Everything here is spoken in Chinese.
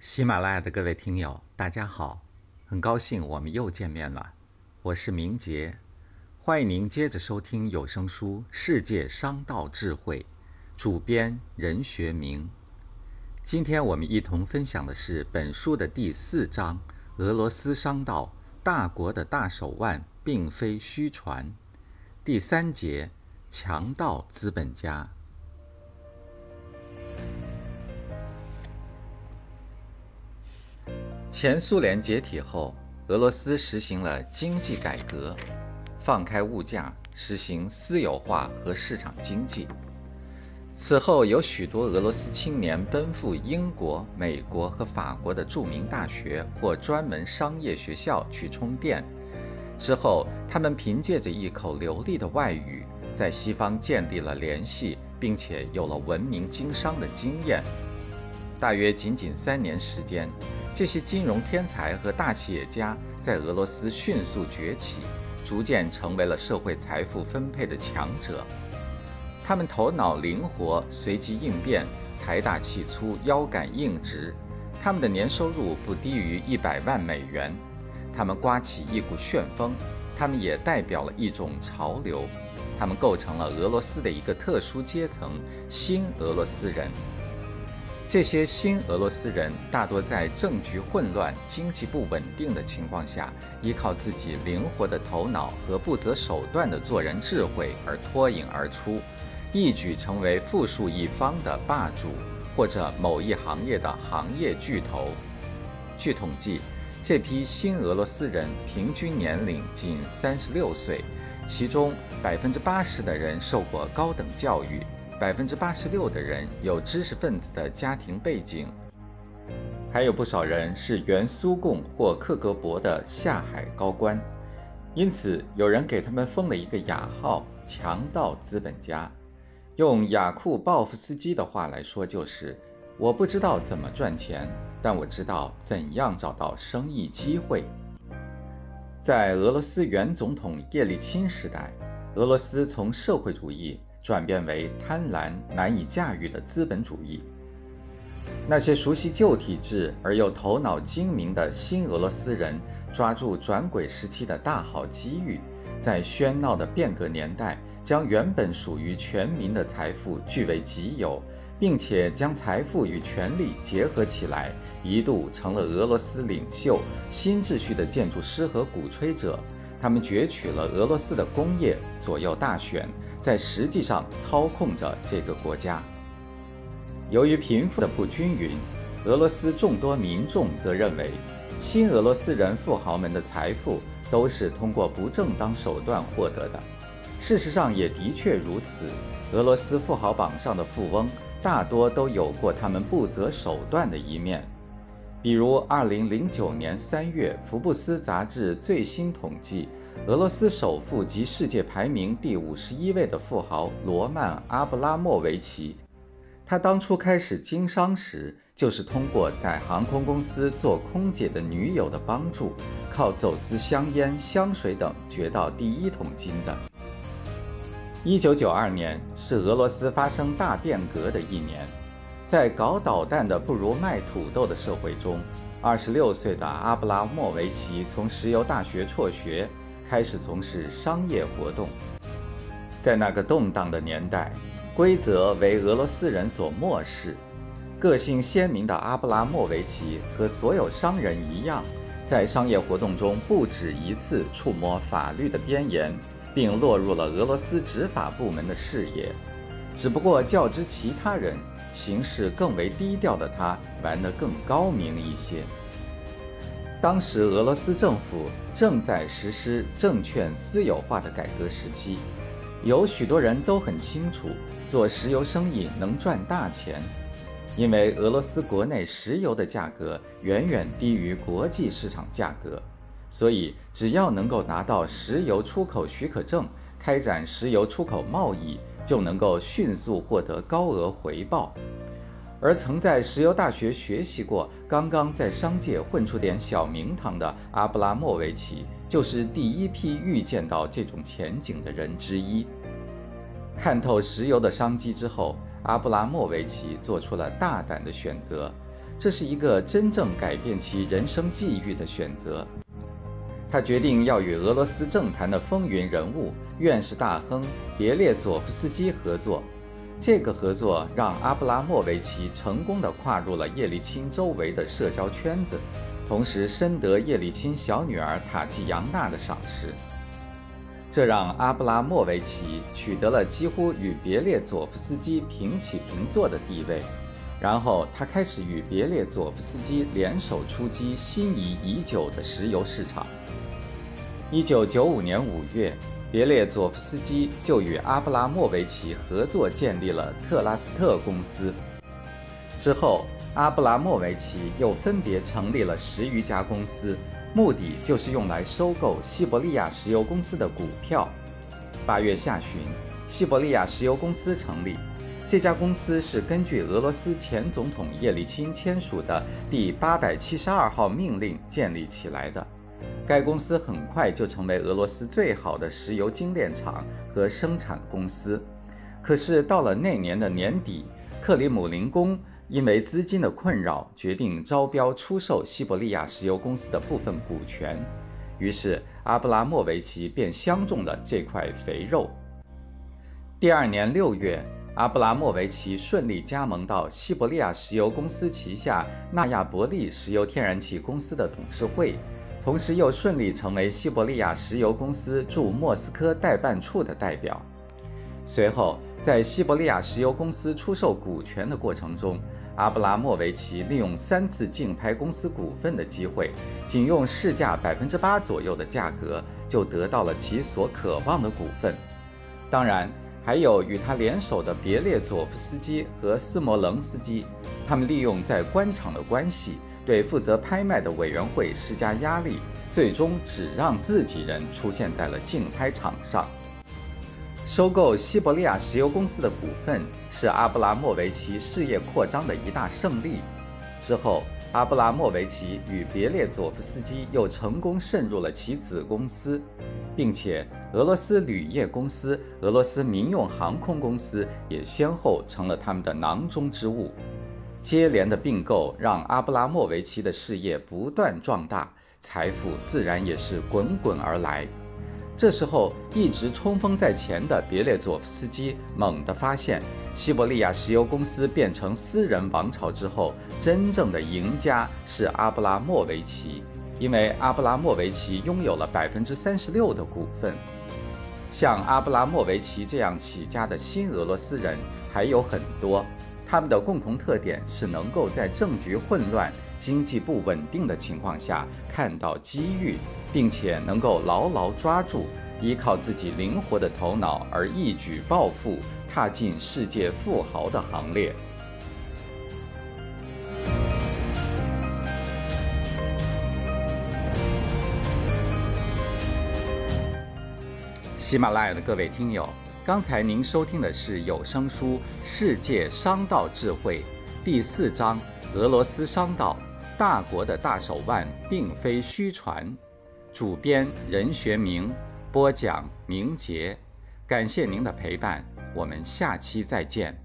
喜马拉雅的各位听友，大家好，很高兴我们又见面了。我是明杰，欢迎您接着收听有声书《世界商道智慧》，主编任学明。今天我们一同分享的是本书的第四章：俄罗斯商道，大国的大手腕并非虚传。第三节：强盗资本家。前苏联解体后，俄罗斯实行了经济改革，放开物价，实行私有化和市场经济。此后，有许多俄罗斯青年奔赴英国、美国和法国的著名大学或专门商业学校去充电。之后，他们凭借着一口流利的外语，在西方建立了联系，并且有了文明经商的经验。大约仅仅三年时间。这些金融天才和大企业家在俄罗斯迅速崛起，逐渐成为了社会财富分配的强者。他们头脑灵活，随机应变，财大气粗，腰杆硬直。他们的年收入不低于一百万美元。他们刮起一股旋风，他们也代表了一种潮流。他们构成了俄罗斯的一个特殊阶层——新俄罗斯人。这些新俄罗斯人大多在政局混乱、经济不稳定的情况下，依靠自己灵活的头脑和不择手段的做人智慧而脱颖而出，一举成为富庶一方的霸主，或者某一行业的行业巨头。据统计，这批新俄罗斯人平均年龄仅三十六岁，其中百分之八十的人受过高等教育。百分之八十六的人有知识分子的家庭背景，还有不少人是原苏共或克格勃的下海高官，因此有人给他们封了一个雅号“强盗资本家”。用雅库鲍夫斯基的话来说，就是“我不知道怎么赚钱，但我知道怎样找到生意机会”。在俄罗斯原总统叶利钦时代，俄罗斯从社会主义。转变为贪婪难以驾驭的资本主义。那些熟悉旧体制而又头脑精明的新俄罗斯人，抓住转轨时期的大好机遇，在喧闹的变革年代，将原本属于全民的财富据为己有，并且将财富与权力结合起来，一度成了俄罗斯领袖新秩序的建筑师和鼓吹者。他们攫取了俄罗斯的工业，左右大选，在实际上操控着这个国家。由于贫富的不均匀，俄罗斯众多民众则认为，新俄罗斯人富豪们的财富都是通过不正当手段获得的。事实上也的确如此，俄罗斯富豪榜上的富翁大多都有过他们不择手段的一面。比如，二零零九年三月，《福布斯》杂志最新统计，俄罗斯首富及世界排名第五十一位的富豪罗曼·阿布拉莫维奇，他当初开始经商时，就是通过在航空公司做空姐的女友的帮助，靠走私香烟、香水等掘到第一桶金的。一九九二年是俄罗斯发生大变革的一年。在搞导弹的不如卖土豆的社会中，二十六岁的阿布拉莫维奇从石油大学辍学，开始从事商业活动。在那个动荡的年代，规则为俄罗斯人所漠视。个性鲜明的阿布拉莫维奇和所有商人一样，在商业活动中不止一次触摸法律的边沿，并落入了俄罗斯执法部门的视野。只不过较之其他人，行事更为低调的他，玩得更高明一些。当时俄罗斯政府正在实施证券私有化的改革时期，有许多人都很清楚，做石油生意能赚大钱，因为俄罗斯国内石油的价格远远低于国际市场价格，所以只要能够拿到石油出口许可证，开展石油出口贸易。就能够迅速获得高额回报，而曾在石油大学学习过、刚刚在商界混出点小名堂的阿布拉莫维奇，就是第一批预见到这种前景的人之一。看透石油的商机之后，阿布拉莫维奇做出了大胆的选择，这是一个真正改变其人生际遇的选择。他决定要与俄罗斯政坛的风云人物、院士大亨别列佐夫斯基合作。这个合作让阿布拉莫维奇成功地跨入了叶利钦周围的社交圈子，同时深得叶利钦小女儿塔季扬娜的赏识。这让阿布拉莫维奇取得了几乎与别列佐夫斯基平起平坐的地位。然后他开始与别列佐夫斯基联手出击心仪已久的石油市场。一九九五年五月，别列佐夫斯基就与阿布拉莫维奇合作建立了特拉斯特公司。之后，阿布拉莫维奇又分别成立了十余家公司，目的就是用来收购西伯利亚石油公司的股票。八月下旬，西伯利亚石油公司成立。这家公司是根据俄罗斯前总统叶利钦签署的第八百七十二号命令建立起来的。该公司很快就成为俄罗斯最好的石油精炼厂和生产公司。可是到了那年的年底，克里姆林宫因为资金的困扰，决定招标出售西伯利亚石油公司的部分股权。于是阿布拉莫维奇便相中了这块肥肉。第二年六月。阿布拉莫维奇顺利加盟到西伯利亚石油公司旗下纳亚伯利石油天然气公司的董事会，同时又顺利成为西伯利亚石油公司驻莫斯科代办处的代表。随后，在西伯利亚石油公司出售股权的过程中，阿布拉莫维奇利用三次竞拍公司股份的机会，仅用市价百分之八左右的价格，就得到了其所渴望的股份。当然。还有与他联手的别列佐夫斯基和斯摩棱斯基，他们利用在官场的关系，对负责拍卖的委员会施加压力，最终只让自己人出现在了竞拍场上。收购西伯利亚石油公司的股份是阿布拉莫维奇事业扩张的一大胜利。之后，阿布拉莫维奇与别列佐夫斯基又成功渗入了其子公司。并且，俄罗斯铝业公司、俄罗斯民用航空公司也先后成了他们的囊中之物。接连的并购让阿布拉莫维奇的事业不断壮大，财富自然也是滚滚而来。这时候，一直冲锋在前的别列佐夫斯基猛地发现，西伯利亚石油公司变成私人王朝之后，真正的赢家是阿布拉莫维奇。因为阿布拉莫维奇拥有了百分之三十六的股份，像阿布拉莫维奇这样起家的新俄罗斯人还有很多，他们的共同特点是能够在政局混乱、经济不稳定的情况下看到机遇，并且能够牢牢抓住，依靠自己灵活的头脑而一举暴富，踏进世界富豪的行列。喜马拉雅的各位听友，刚才您收听的是有声书《世界商道智慧》第四章《俄罗斯商道：大国的大手腕并非虚传》，主编任学明，播讲明杰。感谢您的陪伴，我们下期再见。